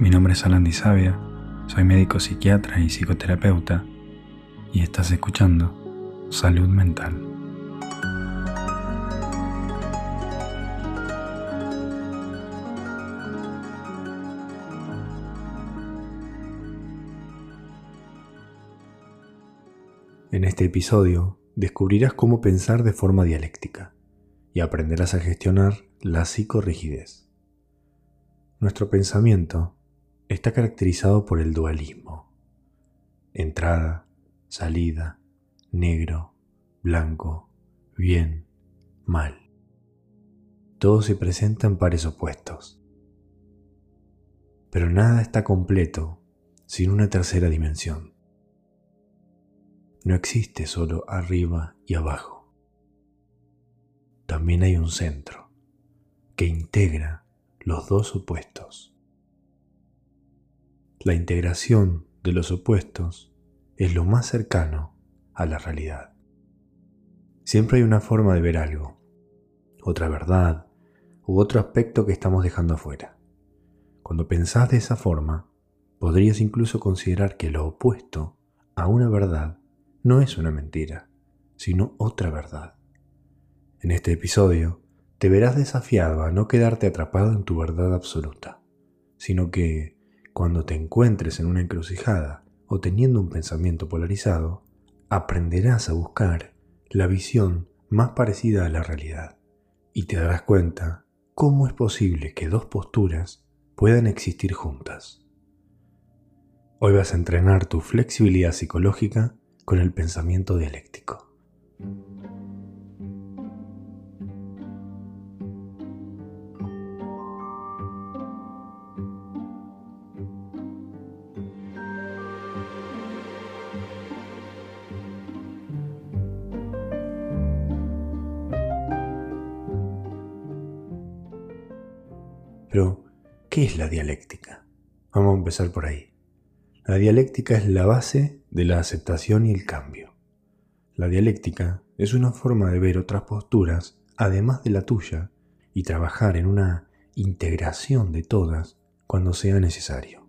Mi nombre es Alan Sabia, soy médico psiquiatra y psicoterapeuta y estás escuchando Salud Mental. En este episodio descubrirás cómo pensar de forma dialéctica y aprenderás a gestionar la psicorrigidez. Nuestro pensamiento está caracterizado por el dualismo. Entrada, salida, negro, blanco, bien, mal. Todo se presenta en pares opuestos. Pero nada está completo sin una tercera dimensión. No existe solo arriba y abajo. También hay un centro que integra los dos opuestos. La integración de los opuestos es lo más cercano a la realidad. Siempre hay una forma de ver algo, otra verdad u otro aspecto que estamos dejando afuera. Cuando pensás de esa forma, podrías incluso considerar que lo opuesto a una verdad no es una mentira, sino otra verdad. En este episodio, te verás desafiado a no quedarte atrapado en tu verdad absoluta, sino que cuando te encuentres en una encrucijada o teniendo un pensamiento polarizado, aprenderás a buscar la visión más parecida a la realidad y te darás cuenta cómo es posible que dos posturas puedan existir juntas. Hoy vas a entrenar tu flexibilidad psicológica con el pensamiento dialéctico. ¿Qué es la dialéctica? Vamos a empezar por ahí. La dialéctica es la base de la aceptación y el cambio. La dialéctica es una forma de ver otras posturas además de la tuya y trabajar en una integración de todas cuando sea necesario.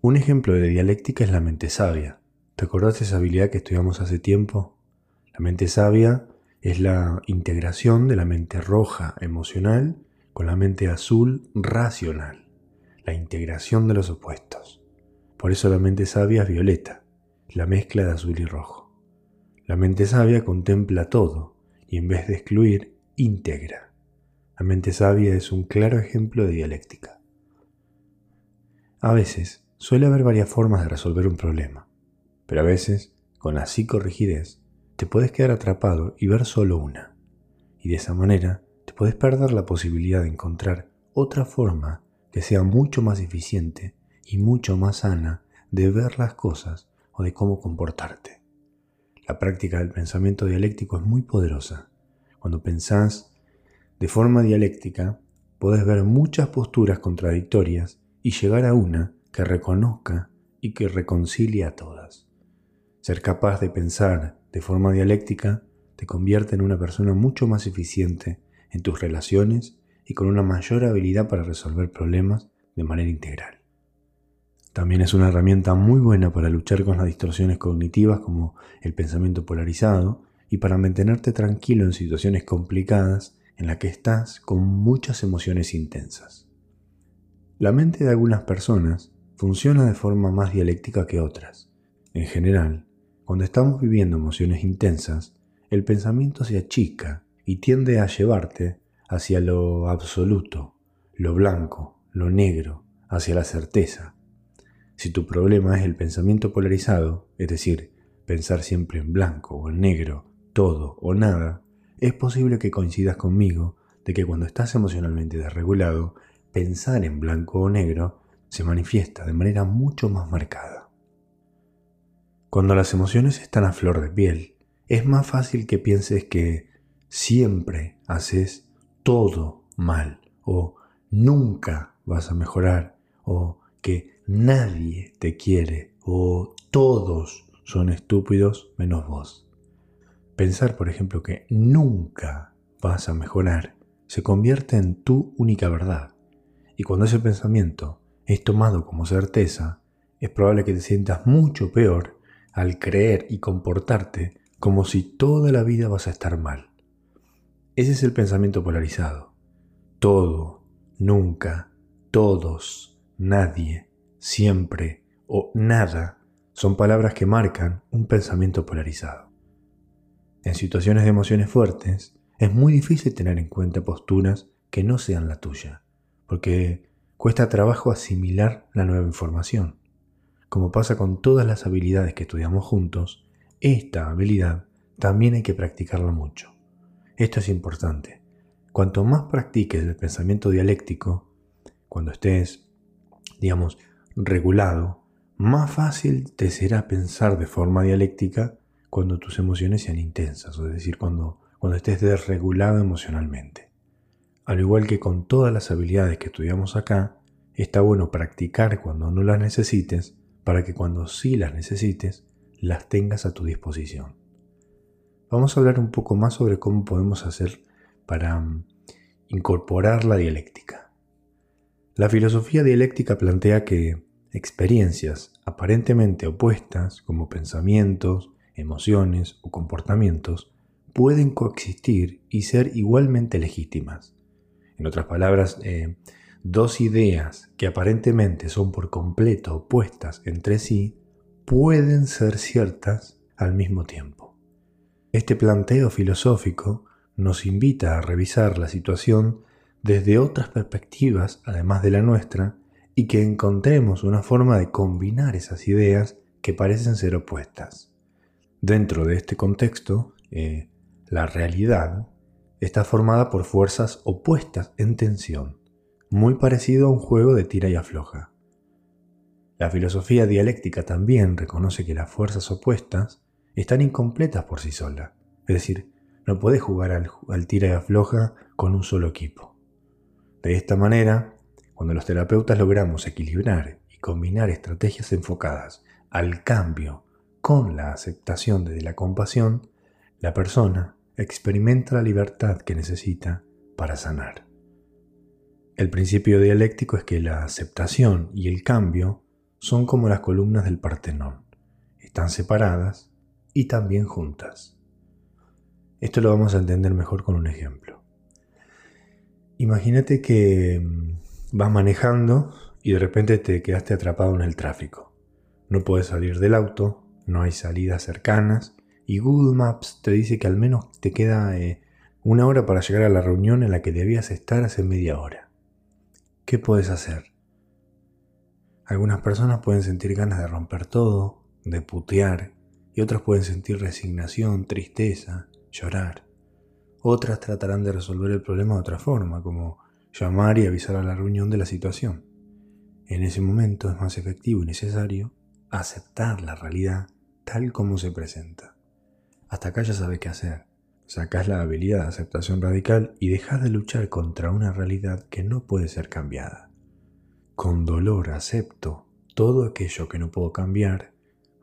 Un ejemplo de dialéctica es la mente sabia. ¿Te acordás esa habilidad que estudiamos hace tiempo? La mente sabia es la integración de la mente roja emocional con la mente azul racional, la integración de los opuestos. Por eso la mente sabia es violeta, la mezcla de azul y rojo. La mente sabia contempla todo y en vez de excluir, integra. La mente sabia es un claro ejemplo de dialéctica. A veces suele haber varias formas de resolver un problema, pero a veces, con la psicorrigidez, te puedes quedar atrapado y ver solo una. Y de esa manera te puedes perder la posibilidad de encontrar otra forma que sea mucho más eficiente y mucho más sana de ver las cosas o de cómo comportarte. La práctica del pensamiento dialéctico es muy poderosa. Cuando pensás de forma dialéctica, puedes ver muchas posturas contradictorias y llegar a una que reconozca y que reconcilie a todas. Ser capaz de pensar de forma dialéctica te convierte en una persona mucho más eficiente en tus relaciones y con una mayor habilidad para resolver problemas de manera integral. También es una herramienta muy buena para luchar con las distorsiones cognitivas como el pensamiento polarizado y para mantenerte tranquilo en situaciones complicadas en las que estás con muchas emociones intensas. La mente de algunas personas funciona de forma más dialéctica que otras. En general, cuando estamos viviendo emociones intensas, el pensamiento se achica y tiende a llevarte hacia lo absoluto, lo blanco, lo negro, hacia la certeza. Si tu problema es el pensamiento polarizado, es decir, pensar siempre en blanco o en negro, todo o nada, es posible que coincidas conmigo de que cuando estás emocionalmente desregulado, pensar en blanco o negro se manifiesta de manera mucho más marcada. Cuando las emociones están a flor de piel, es más fácil que pienses que siempre haces todo mal o nunca vas a mejorar o que nadie te quiere o todos son estúpidos menos vos. Pensar, por ejemplo, que nunca vas a mejorar se convierte en tu única verdad. Y cuando ese pensamiento es tomado como certeza, es probable que te sientas mucho peor al creer y comportarte como si toda la vida vas a estar mal. Ese es el pensamiento polarizado. Todo, nunca, todos, nadie, siempre o nada son palabras que marcan un pensamiento polarizado. En situaciones de emociones fuertes, es muy difícil tener en cuenta posturas que no sean la tuya, porque cuesta trabajo asimilar la nueva información. Como pasa con todas las habilidades que estudiamos juntos, esta habilidad también hay que practicarla mucho. Esto es importante. Cuanto más practiques el pensamiento dialéctico, cuando estés, digamos, regulado, más fácil te será pensar de forma dialéctica cuando tus emociones sean intensas, es decir, cuando, cuando estés desregulado emocionalmente. Al igual que con todas las habilidades que estudiamos acá, está bueno practicar cuando no las necesites para que cuando sí las necesites, las tengas a tu disposición. Vamos a hablar un poco más sobre cómo podemos hacer para mm, incorporar la dialéctica. La filosofía dialéctica plantea que experiencias aparentemente opuestas, como pensamientos, emociones o comportamientos, pueden coexistir y ser igualmente legítimas. En otras palabras, eh, dos ideas que aparentemente son por completo opuestas entre sí pueden ser ciertas al mismo tiempo. Este planteo filosófico nos invita a revisar la situación desde otras perspectivas además de la nuestra y que encontremos una forma de combinar esas ideas que parecen ser opuestas. Dentro de este contexto, eh, la realidad está formada por fuerzas opuestas en tensión muy parecido a un juego de tira y afloja. La filosofía dialéctica también reconoce que las fuerzas opuestas están incompletas por sí solas, es decir, no puedes jugar al, tira y afloja con un solo equipo. De esta manera, cuando los terapeutas logramos equilibrar y combinar estrategias enfocadas al cambio con la aceptación desde la compasión, la persona experimenta la libertad que necesita para sanar. El principio dialéctico es que la aceptación y el cambio son como las columnas del Partenón. Están separadas y también juntas. Esto lo vamos a entender mejor con un ejemplo. Imagínate que mm, vas manejando y de repente te quedaste atrapado en el tráfico. No puedes salir del auto, no hay salidas cercanas y Google Maps te dice que al menos te queda eh, una hora para llegar a la reunión en la que debías estar hace media hora. ¿Qué puedes hacer? Algunas personas pueden sentir ganas de romper todo, de putear, y otras pueden sentir resignación, tristeza, llorar. Otras tratarán de resolver el problema de otra forma, como llamar y avisar a la reunión de la situación. En ese momento es más efectivo y necesario aceptar la realidad tal como se presenta. Hasta acá ya sabes qué hacer. Sacás la habilidad de aceptación radical y dejas de luchar contra una realidad que no puede ser cambiada. Con dolor acepto todo aquello que no puedo cambiar,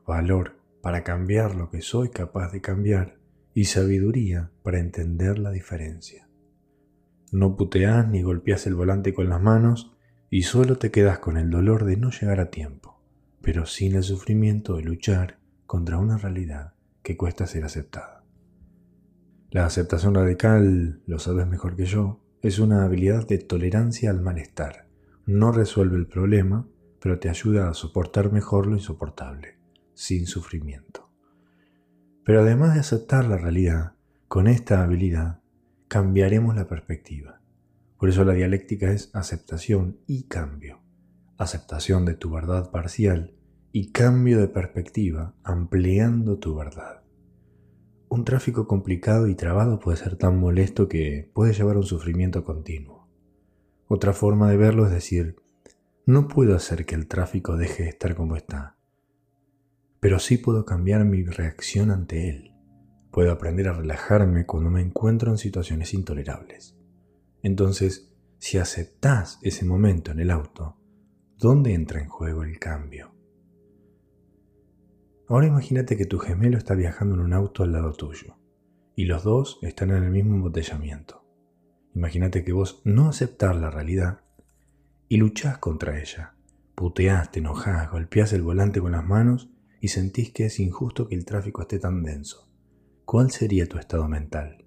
valor para cambiar lo que soy capaz de cambiar y sabiduría para entender la diferencia. No puteas ni golpeas el volante con las manos y solo te quedas con el dolor de no llegar a tiempo, pero sin el sufrimiento de luchar contra una realidad que cuesta ser aceptada. La aceptación radical, lo sabes mejor que yo, es una habilidad de tolerancia al malestar. No resuelve el problema, pero te ayuda a soportar mejor lo insoportable, sin sufrimiento. Pero además de aceptar la realidad, con esta habilidad cambiaremos la perspectiva. Por eso la dialéctica es aceptación y cambio. Aceptación de tu verdad parcial y cambio de perspectiva ampliando tu verdad. Un tráfico complicado y trabado puede ser tan molesto que puede llevar un sufrimiento continuo. Otra forma de verlo es decir, no puedo hacer que el tráfico deje de estar como está, pero sí puedo cambiar mi reacción ante él. Puedo aprender a relajarme cuando me encuentro en situaciones intolerables. Entonces, si aceptas ese momento en el auto, ¿dónde entra en juego el cambio? Ahora imagínate que tu gemelo está viajando en un auto al lado tuyo y los dos están en el mismo embotellamiento. Imagínate que vos no aceptar la realidad y luchás contra ella. Puteás, te enojás, golpeás el volante con las manos y sentís que es injusto que el tráfico esté tan denso. ¿Cuál sería tu estado mental?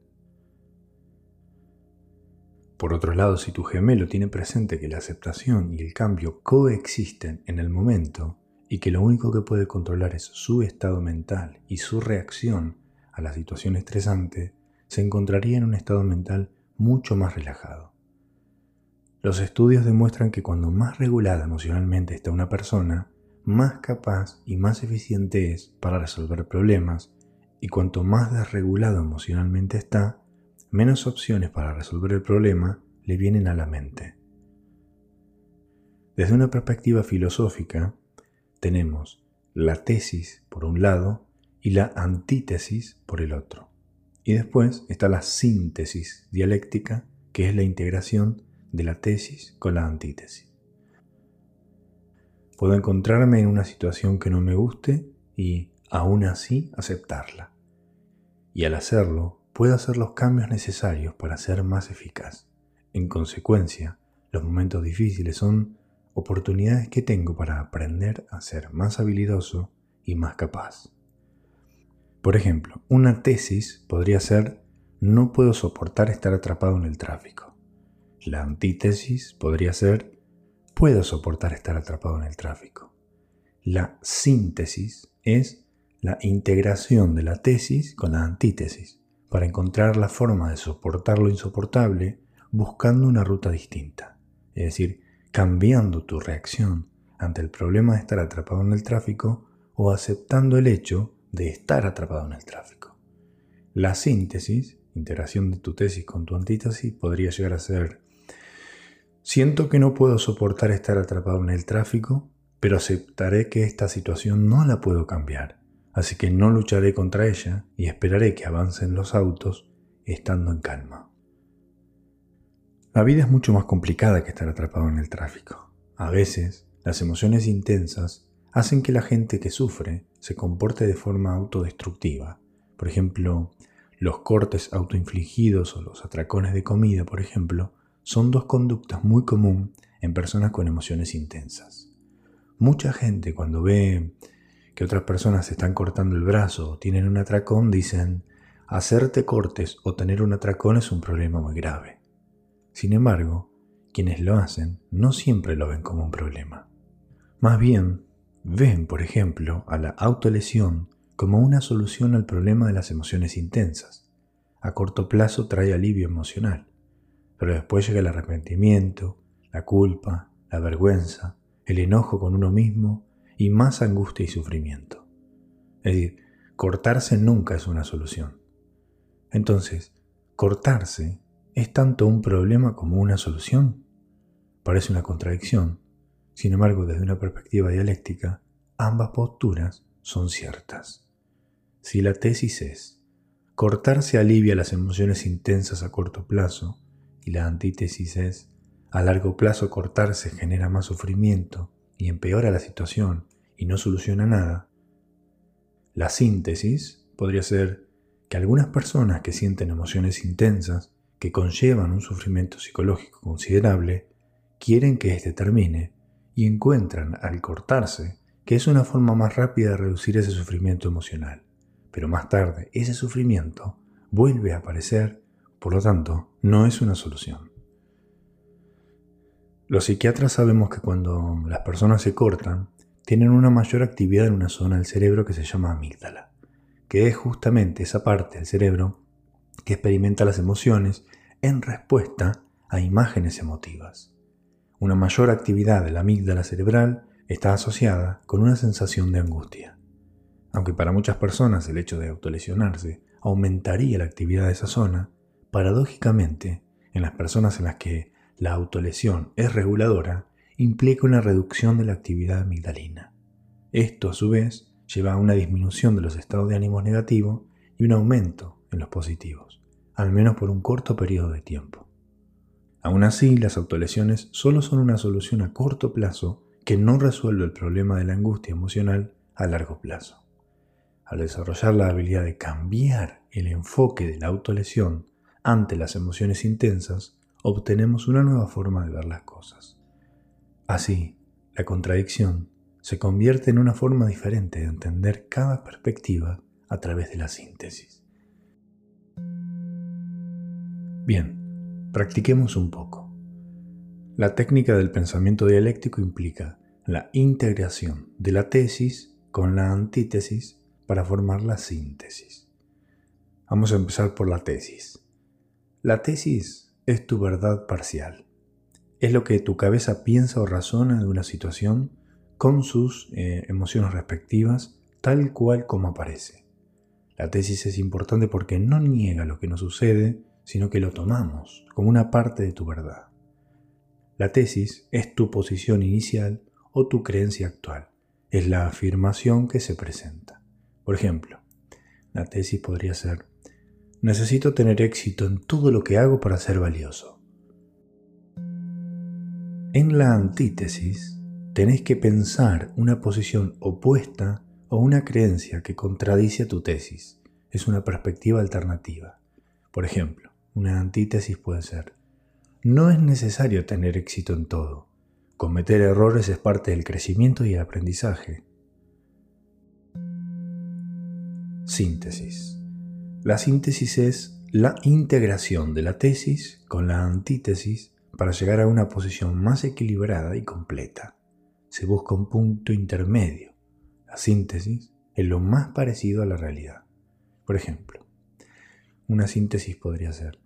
Por otro lado, si tu gemelo tiene presente que la aceptación y el cambio coexisten en el momento y que lo único que puede controlar es su estado mental y su reacción a la situación estresante, se encontraría en un estado mental mucho más relajado. Los estudios demuestran que cuando más regulada emocionalmente está una persona, más capaz y más eficiente es para resolver problemas, y cuanto más desregulado emocionalmente está, menos opciones para resolver el problema le vienen a la mente. Desde una perspectiva filosófica, tenemos la tesis por un lado y la antítesis por el otro. Y después está la síntesis dialéctica, que es la integración de la tesis con la antítesis. Puedo encontrarme en una situación que no me guste y aún así aceptarla. Y al hacerlo, puedo hacer los cambios necesarios para ser más eficaz. En consecuencia, los momentos difíciles son oportunidades que tengo para aprender a ser más habilidoso y más capaz. Por ejemplo, una tesis podría ser no puedo soportar estar atrapado en el tráfico. La antítesis podría ser puedo soportar estar atrapado en el tráfico. La síntesis es la integración de la tesis con la antítesis para encontrar la forma de soportar lo insoportable buscando una ruta distinta. Es decir, cambiando tu reacción ante el problema de estar atrapado en el tráfico o aceptando el hecho de estar atrapado en el tráfico. La síntesis, integración de tu tesis con tu antítesis, podría llegar a ser, siento que no puedo soportar estar atrapado en el tráfico, pero aceptaré que esta situación no la puedo cambiar, así que no lucharé contra ella y esperaré que avancen los autos estando en calma. La vida es mucho más complicada que estar atrapado en el tráfico. A veces, las emociones intensas hacen que la gente que sufre se comporte de forma autodestructiva. Por ejemplo, los cortes autoinfligidos o los atracones de comida, por ejemplo, son dos conductas muy comunes en personas con emociones intensas. Mucha gente cuando ve que otras personas se están cortando el brazo o tienen un atracón dicen, hacerte cortes o tener un atracón es un problema muy grave. Sin embargo, quienes lo hacen no siempre lo ven como un problema. Más bien, ven, por ejemplo, a la autolesión como una solución al problema de las emociones intensas. A corto plazo trae alivio emocional, pero después llega el arrepentimiento, la culpa, la vergüenza, el enojo con uno mismo y más angustia y sufrimiento. Es decir, cortarse nunca es una solución. Entonces, cortarse ¿Es tanto un problema como una solución? Parece una contradicción. Sin embargo, desde una perspectiva dialéctica, ambas posturas son ciertas. Si la tesis es cortarse alivia las emociones intensas a corto plazo y la antítesis es a largo plazo cortarse genera más sufrimiento y empeora la situación y no soluciona nada, la síntesis podría ser que algunas personas que sienten emociones intensas que conllevan un sufrimiento psicológico considerable, quieren que éste termine y encuentran al cortarse que es una forma más rápida de reducir ese sufrimiento emocional. Pero más tarde ese sufrimiento vuelve a aparecer, por lo tanto, no es una solución. Los psiquiatras sabemos que cuando las personas se cortan, tienen una mayor actividad en una zona del cerebro que se llama amígdala, que es justamente esa parte del cerebro que experimenta las emociones en respuesta a imágenes emotivas. Una mayor actividad de la amígdala cerebral está asociada con una sensación de angustia. Aunque para muchas personas el hecho de autolesionarse aumentaría la actividad de esa zona, paradójicamente, en las personas en las que la autolesión es reguladora, implica una reducción de la actividad amigdalina. Esto, a su vez, lleva a una disminución de los estados de ánimo negativos y un aumento en los positivos, al menos por un corto periodo de tiempo. Aún así, las autolesiones solo son una solución a corto plazo que no resuelve el problema de la angustia emocional a largo plazo. Al desarrollar la habilidad de cambiar el enfoque de la autolesión ante las emociones intensas, obtenemos una nueva forma de ver las cosas. Así, la contradicción se convierte en una forma diferente de entender cada perspectiva a través de la síntesis. Bien, practiquemos un poco. La técnica del pensamiento dialéctico implica la integración de la tesis con la antítesis para formar la síntesis. Vamos a empezar por la tesis. La tesis es tu verdad parcial. Es lo que tu cabeza piensa o razona de una situación con sus eh, emociones respectivas, tal cual como aparece. La tesis es importante porque no niega lo que nos sucede, sino que lo tomamos como una parte de tu verdad. La tesis es tu posición inicial o tu creencia actual. Es la afirmación que se presenta. Por ejemplo, la tesis podría ser, necesito tener éxito en todo lo que hago para ser valioso. En la antítesis, tenéis que pensar una posición opuesta o una creencia que contradice tu tesis. Es una perspectiva alternativa. Por ejemplo, una antítesis puede ser, no es necesario tener éxito en todo. Cometer errores es parte del crecimiento y el aprendizaje. Síntesis. La síntesis es la integración de la tesis con la antítesis para llegar a una posición más equilibrada y completa. Se busca un punto intermedio. La síntesis es lo más parecido a la realidad. Por ejemplo, una síntesis podría ser,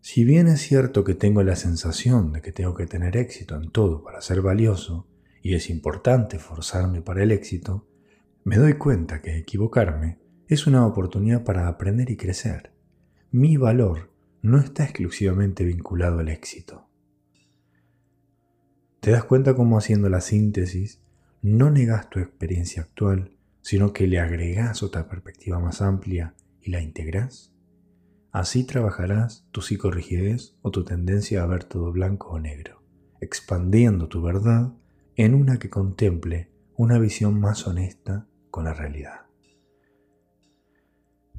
si bien es cierto que tengo la sensación de que tengo que tener éxito en todo para ser valioso, y es importante forzarme para el éxito, me doy cuenta que equivocarme es una oportunidad para aprender y crecer. Mi valor no está exclusivamente vinculado al éxito. ¿Te das cuenta cómo haciendo la síntesis no negas tu experiencia actual, sino que le agregas otra perspectiva más amplia y la integras? Así trabajarás tu psicorrigidez o tu tendencia a ver todo blanco o negro, expandiendo tu verdad en una que contemple una visión más honesta con la realidad.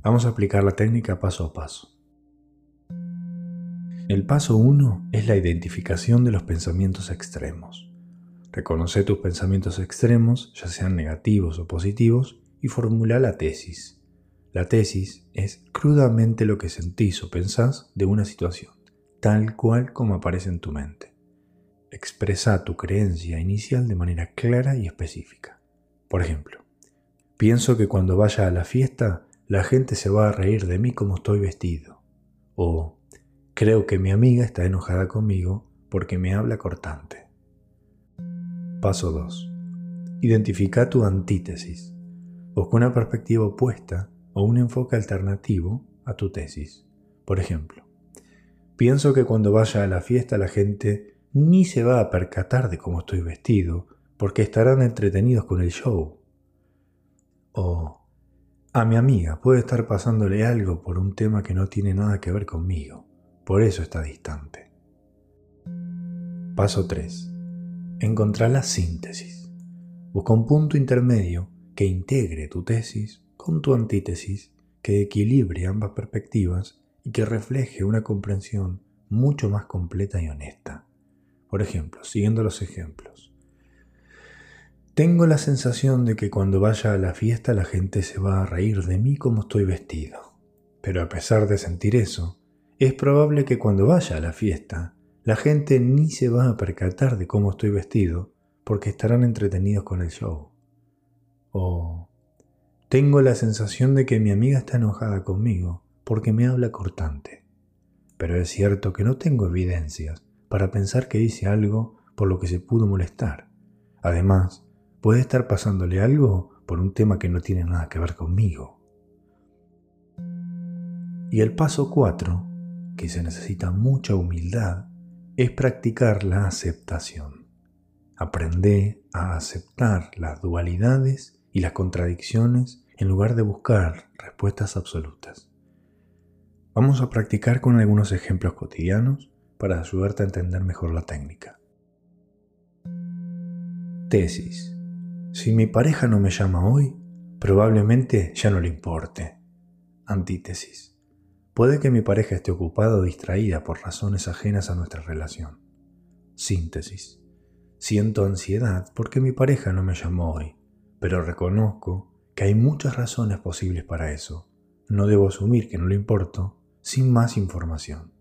Vamos a aplicar la técnica paso a paso. El paso 1 es la identificación de los pensamientos extremos. Reconoce tus pensamientos extremos, ya sean negativos o positivos, y formula la tesis. La tesis es crudamente lo que sentís o pensás de una situación, tal cual como aparece en tu mente. Expresa tu creencia inicial de manera clara y específica. Por ejemplo, pienso que cuando vaya a la fiesta la gente se va a reír de mí como estoy vestido. O creo que mi amiga está enojada conmigo porque me habla cortante. Paso 2. Identifica tu antítesis. Busca una perspectiva opuesta o un enfoque alternativo a tu tesis. Por ejemplo, pienso que cuando vaya a la fiesta la gente ni se va a percatar de cómo estoy vestido, porque estarán entretenidos con el show. O a mi amiga puede estar pasándole algo por un tema que no tiene nada que ver conmigo, por eso está distante. Paso 3. Encontrar la síntesis. Busca un punto intermedio que integre tu tesis con tu antítesis que equilibre ambas perspectivas y que refleje una comprensión mucho más completa y honesta. Por ejemplo, siguiendo los ejemplos. Tengo la sensación de que cuando vaya a la fiesta la gente se va a reír de mí como estoy vestido. Pero a pesar de sentir eso, es probable que cuando vaya a la fiesta la gente ni se va a percatar de cómo estoy vestido porque estarán entretenidos con el show. O tengo la sensación de que mi amiga está enojada conmigo porque me habla cortante. Pero es cierto que no tengo evidencias para pensar que dice algo por lo que se pudo molestar. Además, puede estar pasándole algo por un tema que no tiene nada que ver conmigo. Y el paso 4, que se necesita mucha humildad, es practicar la aceptación. Aprende a aceptar las dualidades y las contradicciones en lugar de buscar respuestas absolutas. Vamos a practicar con algunos ejemplos cotidianos para ayudarte a entender mejor la técnica. Tesis. Si mi pareja no me llama hoy, probablemente ya no le importe. Antítesis. Puede que mi pareja esté ocupada o distraída por razones ajenas a nuestra relación. Síntesis. Siento ansiedad porque mi pareja no me llamó hoy, pero reconozco que hay muchas razones posibles para eso. No debo asumir que no le importo sin más información.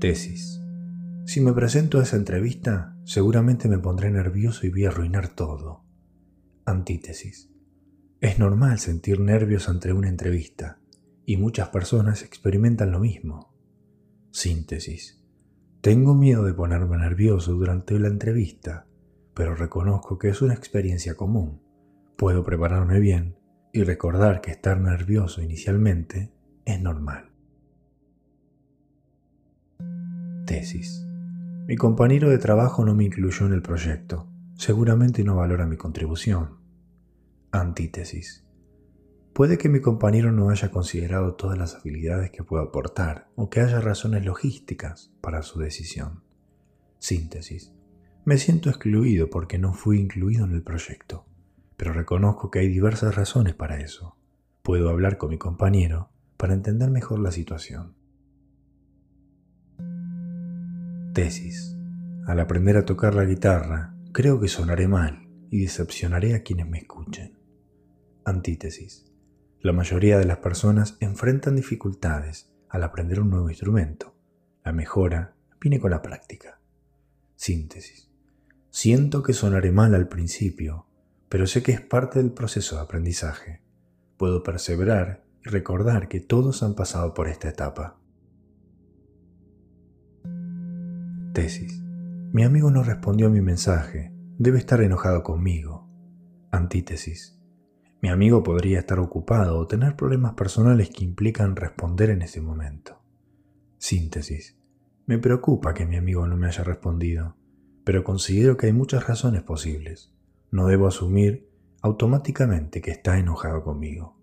Tesis. Si me presento a esa entrevista, seguramente me pondré nervioso y voy a arruinar todo. Antítesis. Es normal sentir nervios ante una entrevista, y muchas personas experimentan lo mismo. Síntesis. Tengo miedo de ponerme nervioso durante la entrevista, pero reconozco que es una experiencia común. Puedo prepararme bien y recordar que estar nervioso inicialmente es normal. Tesis. Mi compañero de trabajo no me incluyó en el proyecto. Seguramente no valora mi contribución. Antítesis. Puede que mi compañero no haya considerado todas las habilidades que puedo aportar o que haya razones logísticas para su decisión. Síntesis. Me siento excluido porque no fui incluido en el proyecto, pero reconozco que hay diversas razones para eso. Puedo hablar con mi compañero para entender mejor la situación. Tesis. Al aprender a tocar la guitarra, creo que sonaré mal y decepcionaré a quienes me escuchen. Antítesis. La mayoría de las personas enfrentan dificultades al aprender un nuevo instrumento. La mejora viene con la práctica. Síntesis. Siento que sonaré mal al principio, pero sé que es parte del proceso de aprendizaje. Puedo perseverar y recordar que todos han pasado por esta etapa. Tesis. Mi amigo no respondió a mi mensaje. Debe estar enojado conmigo. Antítesis. Mi amigo podría estar ocupado o tener problemas personales que implican responder en ese momento. Síntesis. Me preocupa que mi amigo no me haya respondido, pero considero que hay muchas razones posibles. No debo asumir automáticamente que está enojado conmigo.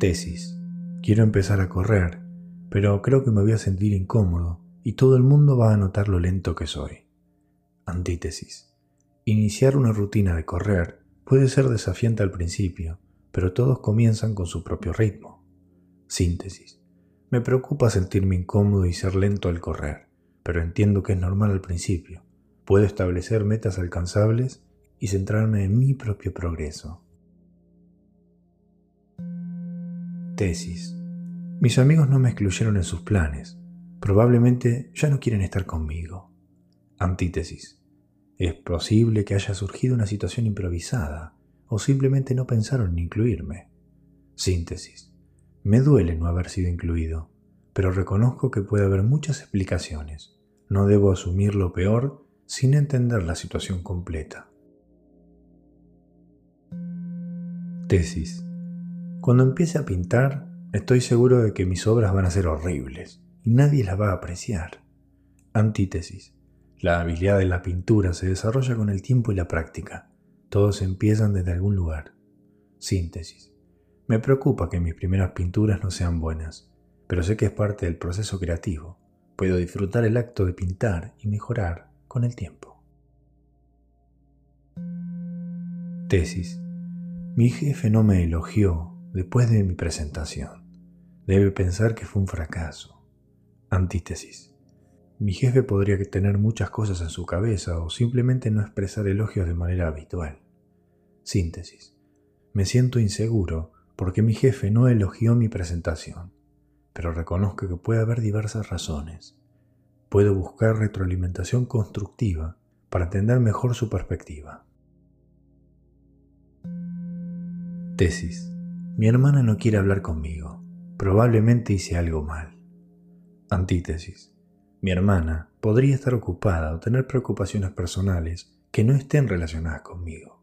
Tesis. Quiero empezar a correr, pero creo que me voy a sentir incómodo y todo el mundo va a notar lo lento que soy. Antítesis. Iniciar una rutina de correr puede ser desafiante al principio, pero todos comienzan con su propio ritmo. Síntesis. Me preocupa sentirme incómodo y ser lento al correr, pero entiendo que es normal al principio. Puedo establecer metas alcanzables y centrarme en mi propio progreso. Tesis. Mis amigos no me excluyeron en sus planes. Probablemente ya no quieren estar conmigo. Antítesis. Es posible que haya surgido una situación improvisada o simplemente no pensaron en incluirme. Síntesis. Me duele no haber sido incluido, pero reconozco que puede haber muchas explicaciones. No debo asumir lo peor sin entender la situación completa. Tesis. Cuando empiece a pintar, estoy seguro de que mis obras van a ser horribles y nadie las va a apreciar. Antítesis. La habilidad de la pintura se desarrolla con el tiempo y la práctica. Todos empiezan desde algún lugar. Síntesis. Me preocupa que mis primeras pinturas no sean buenas, pero sé que es parte del proceso creativo. Puedo disfrutar el acto de pintar y mejorar con el tiempo. Tesis. Mi jefe no me elogió después de mi presentación. Debe pensar que fue un fracaso. Antítesis. Mi jefe podría tener muchas cosas en su cabeza o simplemente no expresar elogios de manera habitual. Síntesis. Me siento inseguro porque mi jefe no elogió mi presentación, pero reconozco que puede haber diversas razones. Puedo buscar retroalimentación constructiva para entender mejor su perspectiva. Tesis. Mi hermana no quiere hablar conmigo. Probablemente hice algo mal. Antítesis. Mi hermana podría estar ocupada o tener preocupaciones personales que no estén relacionadas conmigo.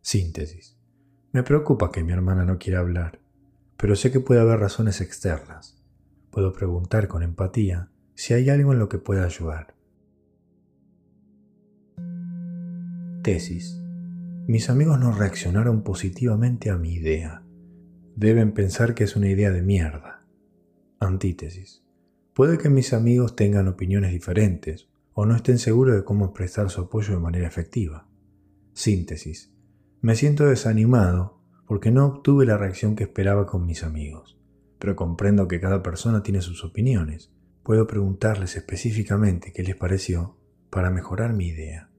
Síntesis. Me preocupa que mi hermana no quiera hablar, pero sé que puede haber razones externas. Puedo preguntar con empatía si hay algo en lo que pueda ayudar. Tesis. Mis amigos no reaccionaron positivamente a mi idea. Deben pensar que es una idea de mierda. Antítesis. Puede que mis amigos tengan opiniones diferentes o no estén seguros de cómo prestar su apoyo de manera efectiva. Síntesis. Me siento desanimado porque no obtuve la reacción que esperaba con mis amigos, pero comprendo que cada persona tiene sus opiniones. Puedo preguntarles específicamente qué les pareció para mejorar mi idea.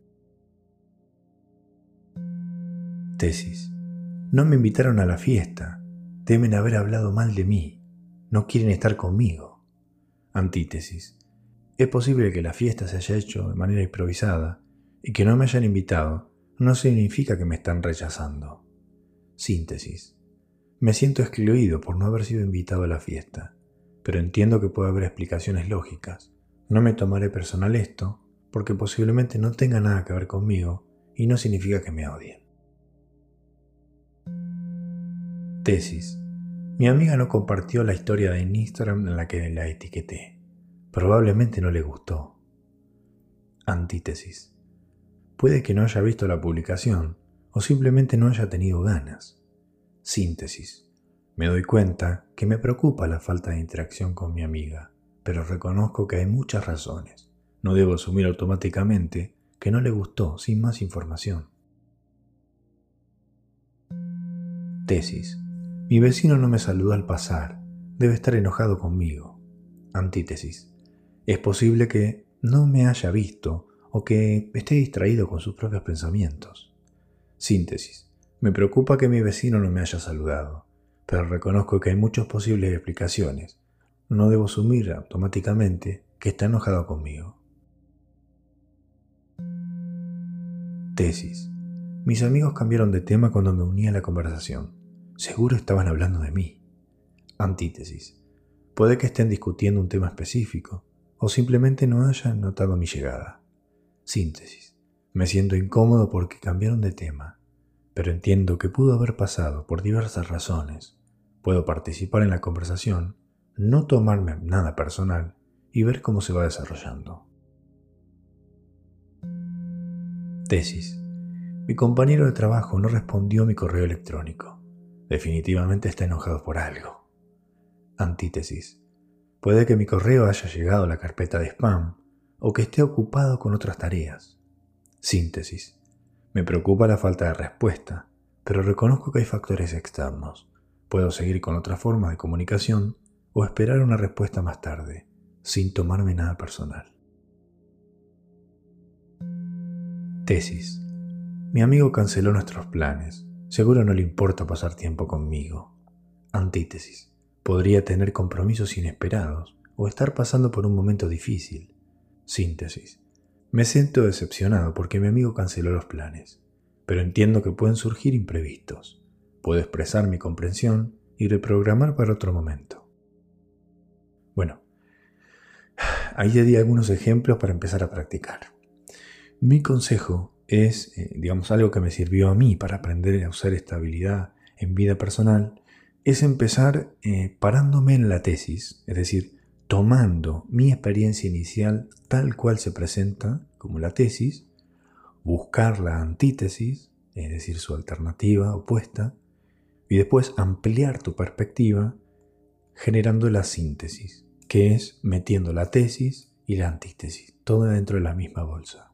Tesis. No me invitaron a la fiesta. Temen haber hablado mal de mí. No quieren estar conmigo. Antítesis. Es posible que la fiesta se haya hecho de manera improvisada y que no me hayan invitado no significa que me están rechazando. Síntesis. Me siento excluido por no haber sido invitado a la fiesta, pero entiendo que puede haber explicaciones lógicas. No me tomaré personal esto, porque posiblemente no tenga nada que ver conmigo y no significa que me odien. Tesis. Mi amiga no compartió la historia de Instagram en la que la etiqueté. Probablemente no le gustó. Antítesis. Puede que no haya visto la publicación o simplemente no haya tenido ganas. Síntesis. Me doy cuenta que me preocupa la falta de interacción con mi amiga, pero reconozco que hay muchas razones. No debo asumir automáticamente que no le gustó sin más información. Tesis. Mi vecino no me saludó al pasar. Debe estar enojado conmigo. Antítesis. Es posible que no me haya visto o que esté distraído con sus propios pensamientos. Síntesis. Me preocupa que mi vecino no me haya saludado, pero reconozco que hay muchas posibles explicaciones. No debo asumir automáticamente que está enojado conmigo. Tesis. Mis amigos cambiaron de tema cuando me uní a la conversación. Seguro estaban hablando de mí. Antítesis. Puede que estén discutiendo un tema específico o simplemente no hayan notado mi llegada. Síntesis. Me siento incómodo porque cambiaron de tema, pero entiendo que pudo haber pasado por diversas razones. Puedo participar en la conversación, no tomarme nada personal y ver cómo se va desarrollando. Tesis. Mi compañero de trabajo no respondió a mi correo electrónico. Definitivamente está enojado por algo. Antítesis. Puede que mi correo haya llegado a la carpeta de spam o que esté ocupado con otras tareas. Síntesis. Me preocupa la falta de respuesta, pero reconozco que hay factores externos. Puedo seguir con otra forma de comunicación o esperar una respuesta más tarde, sin tomarme nada personal. Tesis. Mi amigo canceló nuestros planes. Seguro no le importa pasar tiempo conmigo. Antítesis. Podría tener compromisos inesperados o estar pasando por un momento difícil. Síntesis. Me siento decepcionado porque mi amigo canceló los planes, pero entiendo que pueden surgir imprevistos. Puedo expresar mi comprensión y reprogramar para otro momento. Bueno, ahí ya di algunos ejemplos para empezar a practicar. Mi consejo es, eh, digamos, algo que me sirvió a mí para aprender a usar esta habilidad en vida personal, es empezar eh, parándome en la tesis, es decir, tomando mi experiencia inicial tal cual se presenta, como la tesis, buscar la antítesis, es decir, su alternativa opuesta, y después ampliar tu perspectiva generando la síntesis, que es metiendo la tesis y la antítesis, todo dentro de la misma bolsa.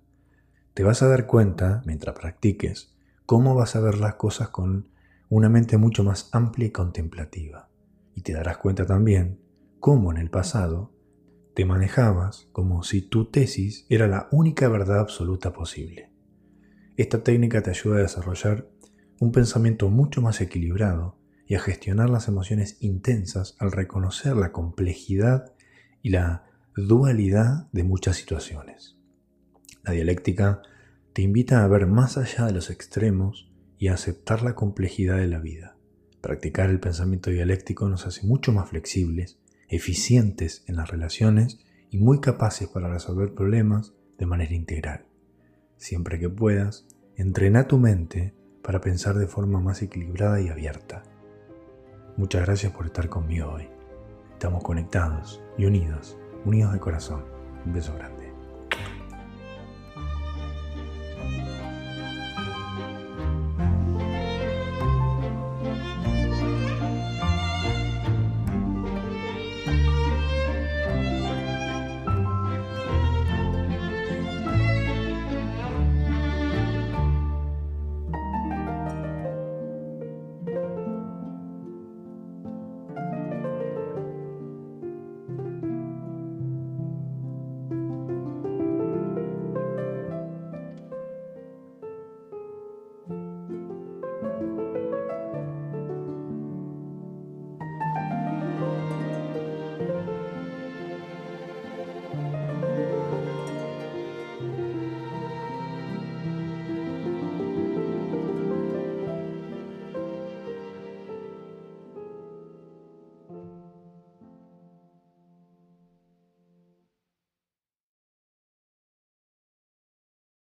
Te vas a dar cuenta, mientras practiques, cómo vas a ver las cosas con una mente mucho más amplia y contemplativa. Y te darás cuenta también cómo en el pasado te manejabas como si tu tesis era la única verdad absoluta posible. Esta técnica te ayuda a desarrollar un pensamiento mucho más equilibrado y a gestionar las emociones intensas al reconocer la complejidad y la dualidad de muchas situaciones. La dialéctica te invita a ver más allá de los extremos y a aceptar la complejidad de la vida. Practicar el pensamiento dialéctico nos hace mucho más flexibles eficientes en las relaciones y muy capaces para resolver problemas de manera integral. Siempre que puedas, entrena tu mente para pensar de forma más equilibrada y abierta. Muchas gracias por estar conmigo hoy. Estamos conectados y unidos, unidos de corazón. Un beso grande.